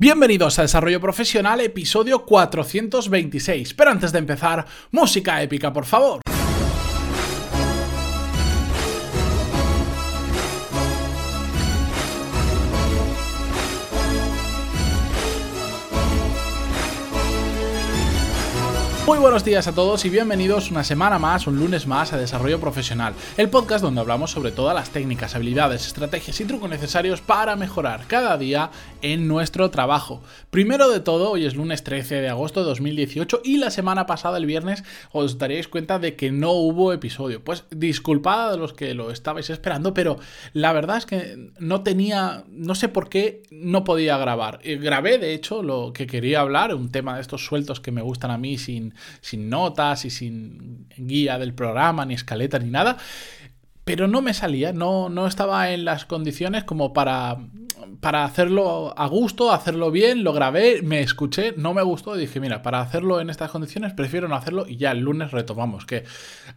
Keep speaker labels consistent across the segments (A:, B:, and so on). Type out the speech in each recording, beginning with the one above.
A: Bienvenidos a Desarrollo Profesional, episodio 426. Pero antes de empezar, música épica, por favor. Muy buenos días a todos y bienvenidos una semana más, un lunes más a Desarrollo Profesional, el podcast donde hablamos sobre todas las técnicas, habilidades, estrategias y trucos necesarios para mejorar cada día en nuestro trabajo. Primero de todo, hoy es lunes 13 de agosto de 2018 y la semana pasada, el viernes, os daréis cuenta de que no hubo episodio. Pues disculpad a los que lo estabais esperando, pero la verdad es que no tenía, no sé por qué no podía grabar. Eh, grabé, de hecho, lo que quería hablar, un tema de estos sueltos que me gustan a mí sin sin notas y sin guía del programa, ni escaleta, ni nada. Pero no me salía, no, no estaba en las condiciones como para para hacerlo a gusto, hacerlo bien, lo grabé, me escuché, no me gustó dije, mira, para hacerlo en estas condiciones prefiero no hacerlo y ya el lunes retomamos, que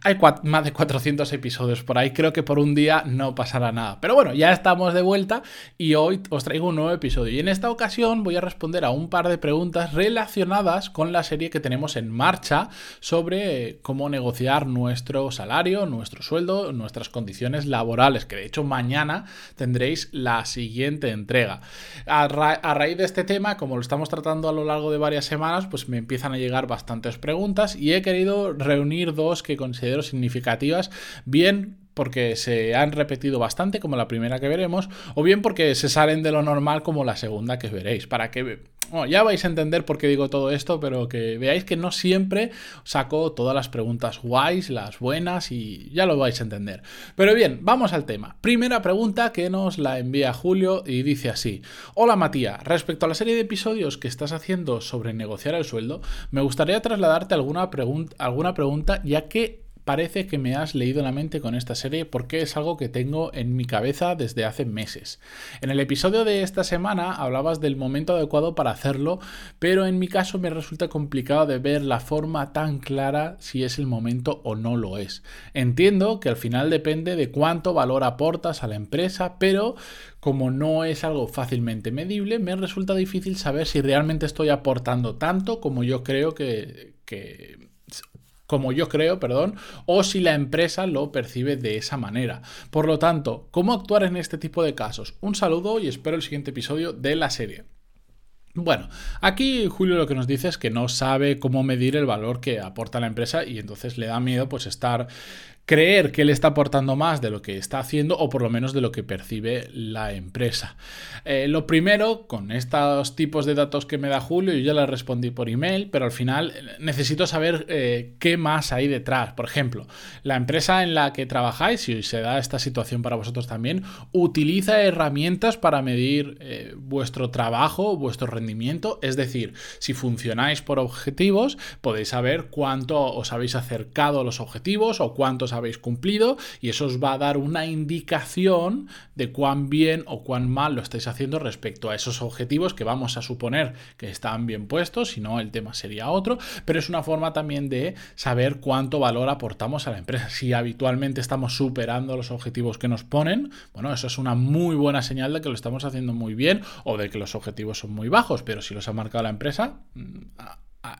A: hay más de 400 episodios por ahí, creo que por un día no pasará nada. Pero bueno, ya estamos de vuelta y hoy os traigo un nuevo episodio y en esta ocasión voy a responder a un par de preguntas relacionadas con la serie que tenemos en marcha sobre cómo negociar nuestro salario, nuestro sueldo, nuestras condiciones laborales, que de hecho mañana tendréis la siguiente entrega. A, raíz de este tema, como lo estamos tratando a lo largo de varias semanas, pues me empiezan a llegar bastantes preguntas y he querido reunir dos que considero significativas, bien porque se han repetido bastante, como la primera que veremos, o bien porque se salen de lo normal, como la segunda que veréis, para que bueno, ya vais a entender por qué digo todo esto, pero que veáis que no siempre saco todas las preguntas guays, las buenas y ya lo vais a entender. Pero bien, vamos al tema. Primera pregunta que nos la envía Julio y dice así. Hola Matías, respecto a la serie de episodios que estás haciendo sobre negociar el sueldo, me gustaría trasladarte alguna, alguna pregunta ya que parece que me has leído la mente con esta serie porque es algo que tengo en mi cabeza desde hace meses. En el episodio de esta semana hablabas del momento adecuado para hacerlo, pero en mi caso me resulta complicado de ver la forma tan clara si es el momento o no lo es. Entiendo que al final depende de cuánto valor aportas a la empresa, pero como no es algo fácilmente medible, me resulta difícil saber si realmente estoy aportando tanto como yo creo que, como yo creo, perdón, o si la empresa lo percibe de esa manera. Por lo tanto, ¿cómo actuar en este tipo de casos? Un saludo y espero el siguiente episodio de la serie. Bueno, aquí Julio lo que nos dice es que no sabe cómo medir el valor que aporta la empresa y entonces le da miedo pues estar creer que él está aportando más de lo que está haciendo o por lo menos de lo que percibe la empresa. Eh, lo primero, con estos tipos de datos que me da Julio, yo ya le respondí por email, pero al final eh, necesito saber eh, qué más hay detrás. Por ejemplo, la empresa en la que trabajáis, si se da esta situación para vosotros también, utiliza herramientas para medir vuestro trabajo, vuestro rendimiento. Es decir, si funcionáis por objetivos, podéis saber cuánto os habéis acercado a los objetivos o cuántos habéis cumplido y eso os va a dar una indicación de cuán bien o cuán mal lo estáis haciendo respecto a esos objetivos que vamos a suponer que están bien puestos, si no el tema sería otro, pero es una forma también de saber cuánto valor aportamos a la empresa. Si habitualmente estamos superando los objetivos que nos ponen, bueno, eso es una muy buena señal de que lo estamos haciendo muy bien o de que los objetivos son muy bajos, pero si los ha marcado la empresa, mm,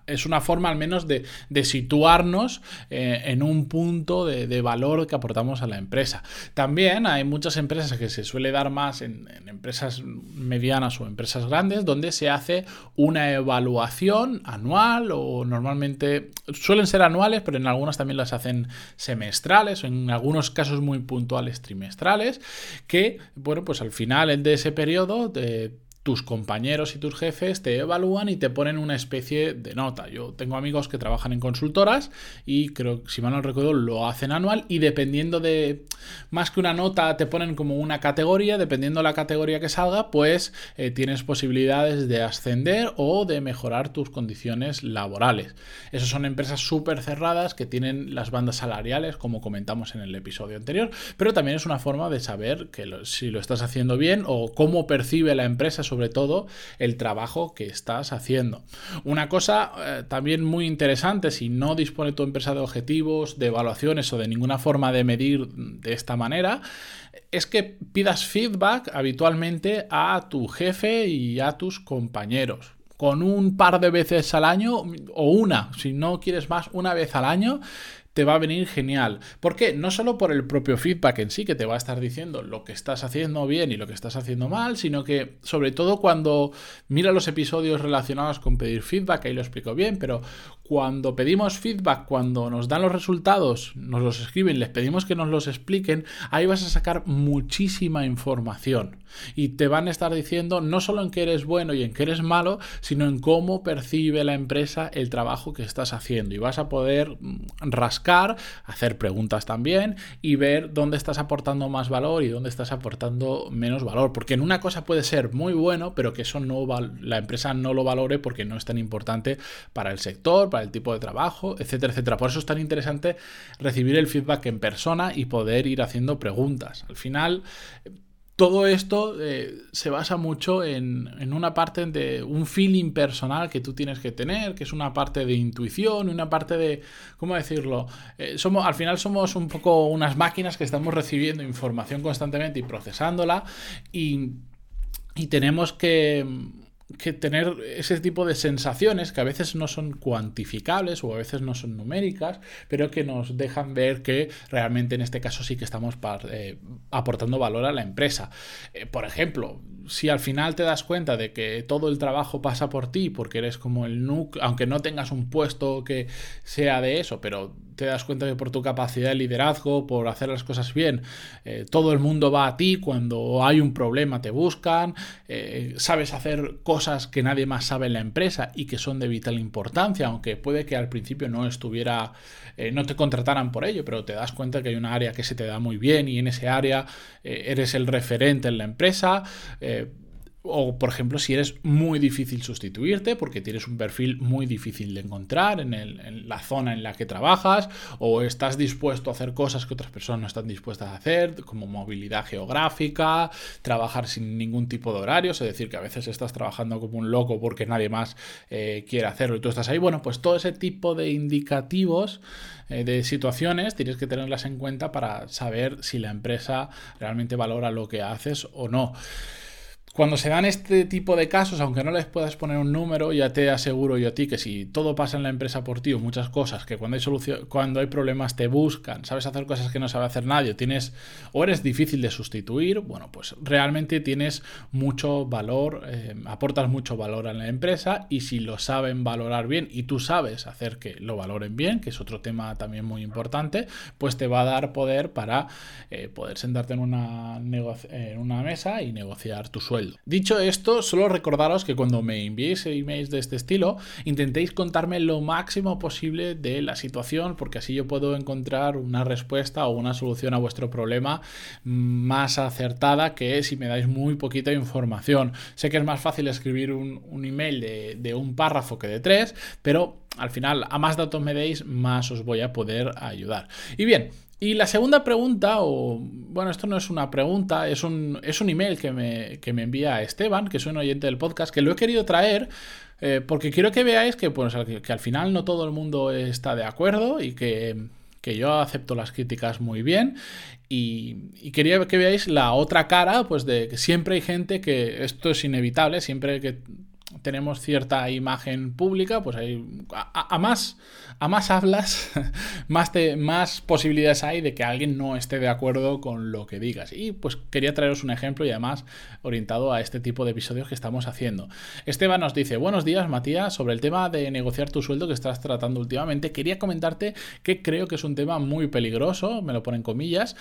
A: es una forma al menos de, situarnos eh, en un punto de, valor que aportamos a la empresa. También hay muchas empresas que se suele dar más en, empresas medianas o empresas grandes donde se hace una evaluación anual o normalmente suelen ser anuales, pero en algunas también las hacen semestrales o en algunos casos muy puntuales trimestrales que, bueno, pues al final de ese periodo... De, tus compañeros y tus jefes te evalúan y te ponen una especie de nota. Yo tengo amigos que trabajan en consultoras y creo, si mal no recuerdo, lo hacen anual y dependiendo de, más que una nota, te ponen como una categoría, dependiendo de la categoría que salga, pues eh, tienes posibilidades de ascender o de mejorar tus condiciones laborales. Esas son empresas súper cerradas que tienen las bandas salariales, como comentamos en el episodio anterior, pero también es una forma de saber que si lo estás haciendo bien o cómo percibe la empresa sobre todo el trabajo que estás haciendo. Una cosa eh, también muy interesante, si no dispone tu empresa de objetivos, de evaluaciones o de ninguna forma de medir de esta manera, es que pidas feedback habitualmente a tu jefe y a tus compañeros con un par de veces al año o una, si no quieres más, una vez al año, te va a venir genial. ¿Por qué? No solo por el propio feedback en sí, que te va a estar diciendo lo que estás haciendo bien y lo que estás haciendo mal, sino que sobre todo cuando mira los episodios relacionados con pedir feedback, ahí lo explico bien, pero cuando pedimos feedback, cuando nos dan los resultados, nos los escriben, les pedimos que nos los expliquen, ahí vas a sacar muchísima información. Y te van a estar diciendo no solo en qué eres bueno y en qué eres malo, sino en cómo percibe la empresa el trabajo que estás haciendo. Y vas a poder mm, hacer preguntas también y ver dónde estás aportando más valor y dónde estás aportando menos valor. Porque en una cosa puede ser muy bueno, pero que eso no la empresa no lo valore porque no es tan importante para el sector, para el tipo de trabajo, etcétera, etcétera. Por eso es tan interesante recibir el feedback en persona y poder ir haciendo preguntas. Al final, todo esto eh, se basa mucho en, una parte de un feeling personal que tú tienes que tener, que es una parte de intuición, una parte de, ¿cómo decirlo? Eh, somos, al final somos un poco unas máquinas que estamos recibiendo información constantemente y procesándola y, y tenemos que que tener ese tipo de sensaciones que a veces no son cuantificables o a veces no son numéricas, pero que nos dejan ver que realmente en este caso sí que estamos eh, aportando valor a la empresa. Eh, por ejemplo, si al final te das cuenta de que todo el trabajo pasa por ti porque eres como el núcleo, aunque no tengas un puesto que sea de eso, pero te das cuenta que por tu capacidad de liderazgo, por hacer las cosas bien, eh, todo el mundo va a ti, cuando hay un problema te buscan, eh, sabes hacer cosas que nadie más sabe en la empresa y que son de vital importancia, aunque puede que al principio no estuviera, eh, no te contrataran por ello, pero te das cuenta que hay un área que se te da muy bien y en ese área eres el referente en la empresa o, por ejemplo, si eres muy difícil sustituirte porque tienes un perfil muy difícil de encontrar en, la zona en la que trabajas, o estás dispuesto a hacer cosas que otras personas no están dispuestas a hacer, como movilidad geográfica, trabajar sin ningún tipo de horarios, es decir, que a veces estás trabajando como un loco porque nadie más eh, quiere hacerlo y tú estás ahí. Bueno, pues todo ese tipo de indicativos eh, de situaciones tienes que tenerlas en cuenta para saber si la empresa realmente valora lo que haces o no. Cuando se dan este tipo de casos, aunque no les puedas poner un número, ya te aseguro yo a ti que si todo pasa en la empresa por ti o muchas cosas, que cuando hay solución, cuando hay problemas te buscan, sabes hacer cosas que no sabe hacer nadie, tienes o eres difícil de sustituir, bueno, pues realmente tienes mucho valor, eh, aportas mucho valor a la empresa y si lo saben valorar bien y tú sabes hacer que lo valoren bien, que es otro tema también muy importante, pues te va a dar poder para eh, poder sentarte en una, en una mesa y negociar tu sueldo Dicho esto, solo recordaros que cuando me enviéis emails de este estilo, intentéis contarme lo máximo posible de la situación, porque así yo puedo encontrar una respuesta o una solución a vuestro problema más acertada que si me dais muy poquita información. Sé que es más fácil escribir un, email de, de un párrafo que de tres, pero al final, a más datos me deis, más os voy a poder ayudar. Y bien, y la segunda pregunta, o bueno, esto no es una pregunta, es un, es un email que me, que me envía Esteban, que es un oyente del podcast, que lo he querido traer eh, porque quiero que veáis que, pues, que, al final no todo el mundo está de acuerdo y que, yo acepto las críticas muy bien. Y, y, quería que veáis la otra cara, pues de que siempre hay gente que esto es inevitable, siempre que tenemos cierta imagen pública, pues hay a, más a más hablas, más, más posibilidades hay de que alguien no esté de acuerdo con lo que digas. Y pues quería traeros un ejemplo y además orientado a este tipo de episodios que estamos haciendo. Esteban nos dice, buenos días Matías, sobre el tema de negociar tu sueldo que estás tratando últimamente, quería comentarte que creo que es un tema muy peligroso, me lo ponen comillas,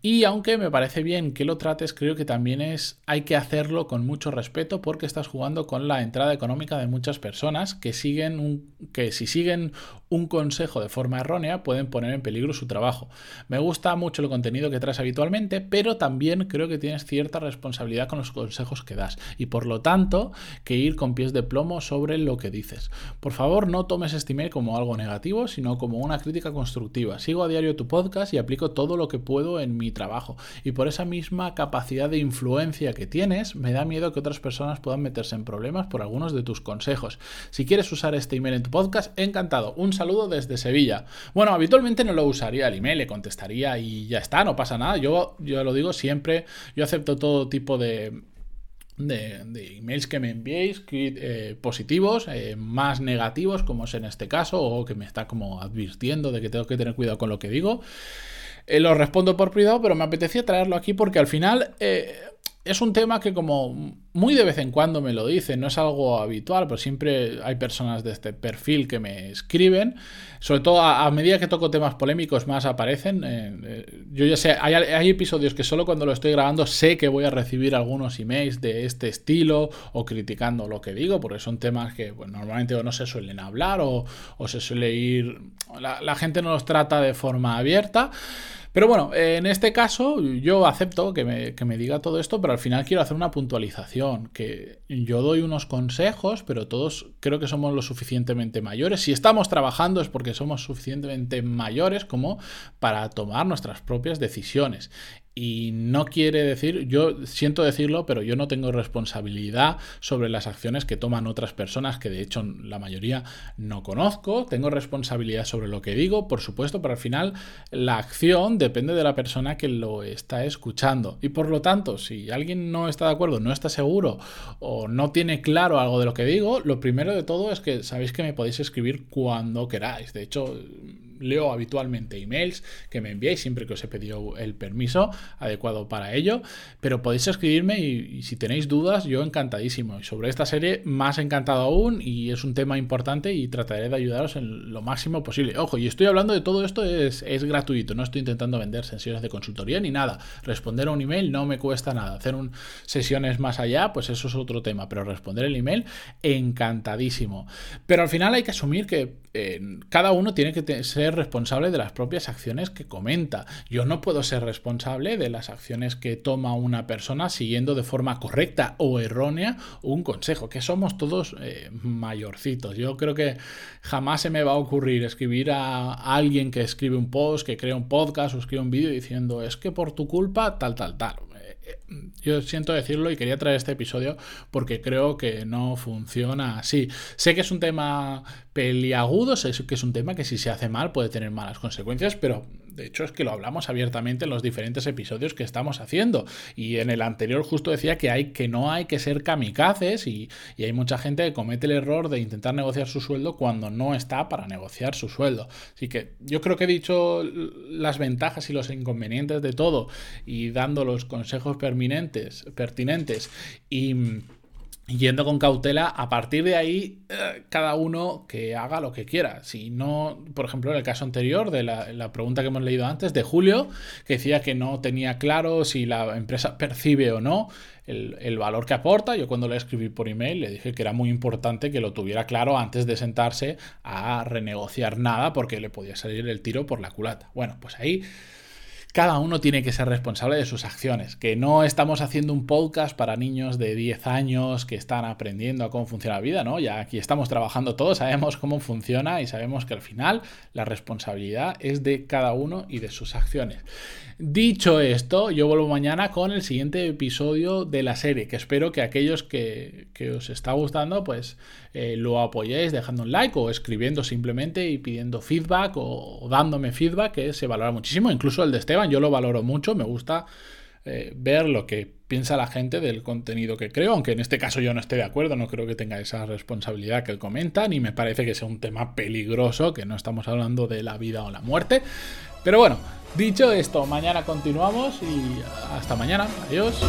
A: y aunque me parece bien que lo trates, creo que también es, hay que hacerlo con mucho respeto porque estás jugando con la entrada económica de muchas personas que siguen un, que si siguen un consejo de forma errónea pueden poner en peligro su trabajo. Me gusta mucho el contenido que traes habitualmente, pero también creo que tienes cierta responsabilidad con los consejos que das y por lo tanto que ir con pies de plomo sobre lo que dices. Por favor, no tomes este email como algo negativo, sino como una crítica constructiva. Sigo a diario tu podcast y aplico todo lo que puedo en mi trabajo y por esa misma capacidad de influencia que tienes, me da miedo que otras personas puedan meterse en problemas por algunos de tus consejos. Si quieres usar este email en tu podcast, encantado. Un saludo desde Sevilla. Bueno, habitualmente no lo usaría el email, le contestaría y ya está, no pasa nada. Yo, yo lo digo siempre, yo acepto todo tipo de, emails que me enviéis, eh, positivos, eh, más negativos, como es en este caso, o que me está como advirtiendo de que tengo que tener cuidado con lo que digo. Eh, lo respondo por privado, pero me apetecía traerlo aquí porque al final es un tema que como muy de vez en cuando me lo dicen, no es algo habitual, pero siempre hay personas de este perfil que me escriben, sobre todo a, medida que toco temas polémicos más aparecen. Eh, eh, yo ya sé, hay, episodios que solo cuando lo estoy grabando sé que voy a recibir algunos emails de este estilo o criticando lo que digo, porque son temas que pues, normalmente o no se suelen hablar o, se suele ir, la gente no los trata de forma abierta. Pero bueno, en este caso yo acepto que me, diga todo esto, pero al final quiero hacer una puntualización, que yo doy unos consejos, pero todos creo que somos lo suficientemente mayores. Si estamos trabajando es porque somos suficientemente mayores como para tomar nuestras propias decisiones. Y no quiere decir, yo siento decirlo, pero yo no tengo responsabilidad sobre las acciones que toman otras personas, que de hecho la mayoría no conozco. Tengo responsabilidad sobre lo que digo, por supuesto, pero al final la acción depende de la persona que lo está escuchando. Y por lo tanto, si alguien no está de acuerdo, no está seguro o no tiene claro algo de lo que digo, lo primero de todo es que sabéis que me podéis escribir cuando queráis. De hecho, leo habitualmente emails que me enviáis siempre que os he pedido el permiso adecuado para ello, pero podéis escribirme y, si tenéis dudas, yo encantadísimo. Y sobre esta serie, más encantado aún y es un tema importante y trataré de ayudaros en lo máximo posible. Ojo, y estoy hablando de todo esto, es, es gratuito, no estoy intentando vender sesiones de consultoría ni nada. Responder a un email no me cuesta nada. Hacer sesiones más allá, pues eso es otro tema, pero responder el email, encantadísimo. Pero al final hay que asumir que eh, cada uno tiene que ser responsable de las propias acciones que comenta. Yo no puedo ser responsable de las acciones que toma una persona siguiendo de forma correcta o errónea un consejo, que somos todos eh, mayorcitos. Yo creo que jamás se me va a ocurrir escribir a, alguien que escribe un post, que crea un podcast o escribe un vídeo diciendo es que por tu culpa tal, tal, tal yo siento decirlo y quería traer este episodio porque creo que no funciona así. Sé que es un tema peliagudo, sé que es un tema que si se hace mal puede tener malas consecuencias, pero de hecho es que lo hablamos abiertamente en los diferentes episodios que estamos haciendo. Y en el anterior justo decía que, hay, que no hay que ser kamikazes y, y hay mucha gente que comete el error de intentar negociar su sueldo cuando no está para negociar su sueldo. Así que yo creo que he dicho las ventajas y los inconvenientes de todo y dando los consejos pertinentes, pertinentes y yendo con cautela, a partir de ahí, eh, cada uno que haga lo que quiera. Si no, por ejemplo, en el caso anterior de la, pregunta que hemos leído antes de Julio, que decía que no tenía claro si la empresa percibe o no el, el, valor que aporta, yo cuando le escribí por email le dije que era muy importante que lo tuviera claro antes de sentarse a renegociar nada porque le podía salir el tiro por la culata. Bueno, pues ahí cada uno tiene que ser responsable de sus acciones, que no estamos haciendo un podcast para niños de 10 años que están aprendiendo a cómo funciona la vida, ¿no? Ya aquí estamos trabajando todos, sabemos cómo funciona y sabemos que al final la responsabilidad es de cada uno y de sus acciones. Dicho esto, yo vuelvo mañana con el siguiente episodio de la serie, que espero que aquellos que, os está gustando, pues eh, lo apoyéis dejando un like o escribiendo simplemente y pidiendo feedback o dándome feedback, que se valora muchísimo, incluso el de Esteban yo lo valoro mucho, me gusta eh, ver lo que piensa la gente del contenido que creo, aunque en este caso yo no esté de acuerdo, no creo que tenga esa responsabilidad que él comenta, ni me parece que sea un tema peligroso, que no estamos hablando de la vida o la muerte. Pero bueno, dicho esto, mañana continuamos y hasta mañana. Adiós.